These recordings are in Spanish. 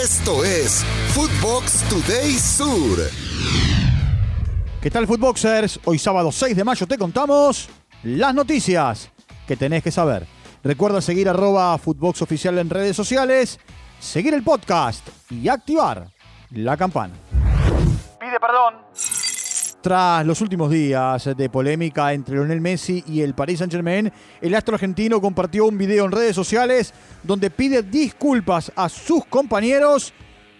Esto es Footbox Today Sur. ¿Qué tal, Footboxers? Hoy sábado 6 de mayo te contamos las noticias que tenés que saber. Recuerda seguir arroba Footbox Oficial en redes sociales, seguir el podcast y activar la campana. Pide perdón. Tras los últimos días de polémica entre Lionel Messi y el Paris Saint-Germain, el astro argentino compartió un video en redes sociales donde pide disculpas a sus compañeros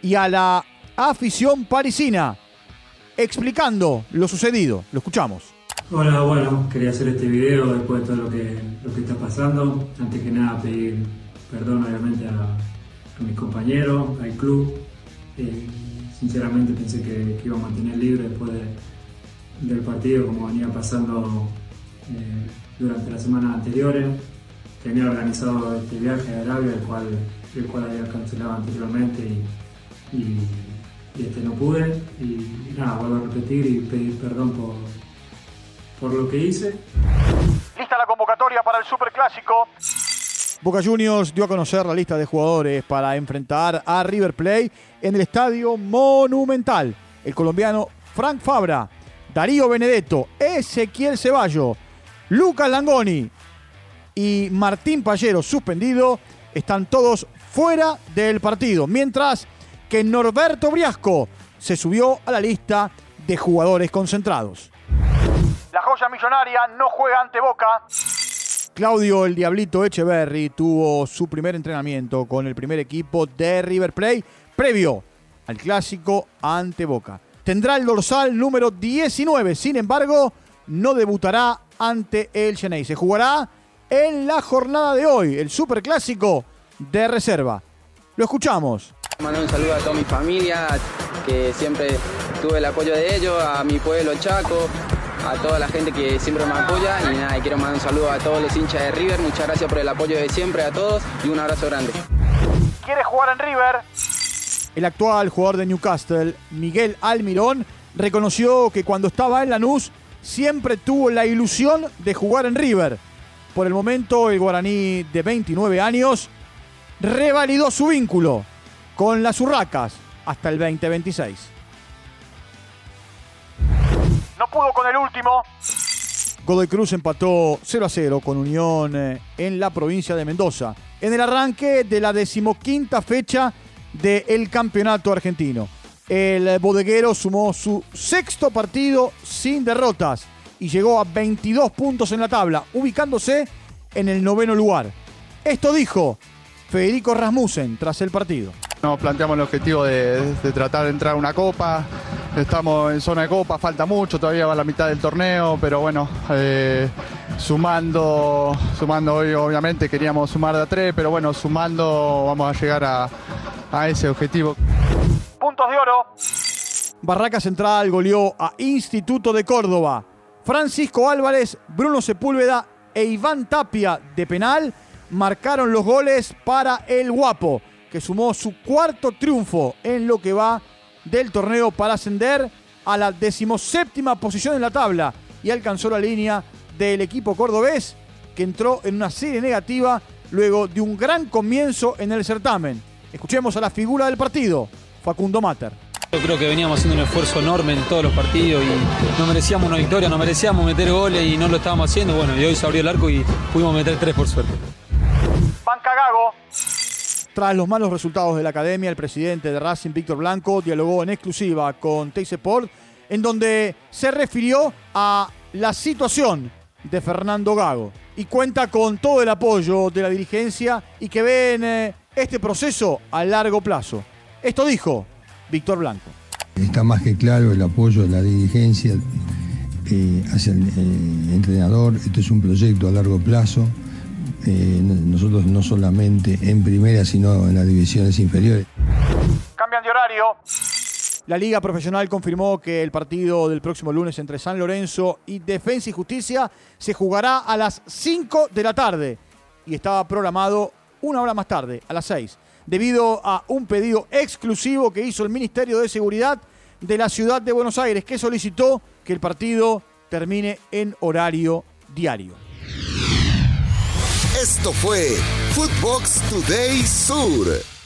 y a la afición parisina, explicando lo sucedido. Lo escuchamos. Hola, bueno, quería hacer este video después de todo lo que, lo que está pasando. Antes que nada pedir perdón obviamente a, mis compañeros, al club. Eh, sinceramente pensé que iba a mantener libre después de, del partido como venía pasando eh, durante las semanas anteriores. Tenía organizado este viaje a Arabia, el cual, el cual había cancelado anteriormente y, y- y este no pude. Y nada, vuelvo a repetir y pedir perdón por, por lo que hice. Lista la convocatoria para el Superclásico. Boca Juniors dio a conocer la lista de jugadores para enfrentar a River Plate en el Estadio Monumental. El colombiano Frank Fabra, Darío Benedetto, Ezequiel Ceballo, Lucas Langoni y Martín Pallero, suspendido, están todos fuera del partido. Mientras que Norberto Briasco se subió a la lista de jugadores concentrados. La joya millonaria no juega ante Boca. Claudio el Diablito Echeverry tuvo su primer entrenamiento con el primer equipo de River Plate previo al clásico ante Boca. Tendrá el dorsal número 19, sin embargo, no debutará ante el Chennai. Se jugará en la jornada de hoy, el superclásico de reserva. Lo escuchamos. Mandar un saludo a toda mi familia, que siempre tuve el apoyo de ellos, a mi pueblo Chaco, a toda la gente que siempre me apoya y nada, y quiero mandar un saludo a todos los hinchas de River, muchas gracias por el apoyo de siempre a todos y un abrazo grande. quiere jugar en River. El actual jugador de Newcastle, Miguel Almirón, reconoció que cuando estaba en Lanús siempre tuvo la ilusión de jugar en River. Por el momento, el guaraní de 29 años revalidó su vínculo con las Urracas hasta el 2026. No pudo con el último. Godoy Cruz empató 0 a 0 con Unión eh, en la provincia de Mendoza, en el arranque de la decimoquinta fecha del campeonato argentino. El bodeguero sumó su sexto partido sin derrotas y llegó a 22 puntos en la tabla, ubicándose en el noveno lugar. Esto dijo Federico Rasmussen tras el partido. Nos planteamos el objetivo de, de tratar de entrar a una copa. Estamos en zona de copa, falta mucho, todavía va la mitad del torneo, pero bueno, eh, sumando, sumando hoy obviamente queríamos sumar de a tres, pero bueno, sumando vamos a llegar a, a ese objetivo. Puntos de oro. Barraca Central goleó a Instituto de Córdoba. Francisco Álvarez, Bruno Sepúlveda e Iván Tapia de penal marcaron los goles para el Guapo, que sumó su cuarto triunfo en lo que va del torneo para ascender a la decimoséptima posición en la tabla y alcanzó la línea del equipo cordobés, que entró en una serie negativa luego de un gran comienzo en el certamen. Escuchemos a la figura del partido, Facundo Mater. Yo creo que veníamos haciendo un esfuerzo enorme en todos los partidos y no merecíamos una victoria, no merecíamos meter goles y no lo estábamos haciendo. Bueno, y hoy se abrió el arco y pudimos meter tres por suerte. Gago. Tras los malos resultados de la academia, el presidente de Racing, Víctor Blanco, dialogó en exclusiva con Teis Sport, en donde se refirió a la situación de Fernando Gago y cuenta con todo el apoyo de la dirigencia y que ven eh, este proceso a largo plazo. Esto dijo Víctor Blanco. Está más que claro el apoyo de la dirigencia eh, hacia el eh, entrenador. Esto es un proyecto a largo plazo. Eh, nosotros no solamente en primera, sino en las divisiones inferiores. Cambian de horario. La Liga Profesional confirmó que el partido del próximo lunes entre San Lorenzo y Defensa y Justicia se jugará a las 5 de la tarde y estaba programado una hora más tarde, a las 6, debido a un pedido exclusivo que hizo el Ministerio de Seguridad de la Ciudad de Buenos Aires, que solicitó que el partido termine en horario diario. Esto fue Footbox Today Sur.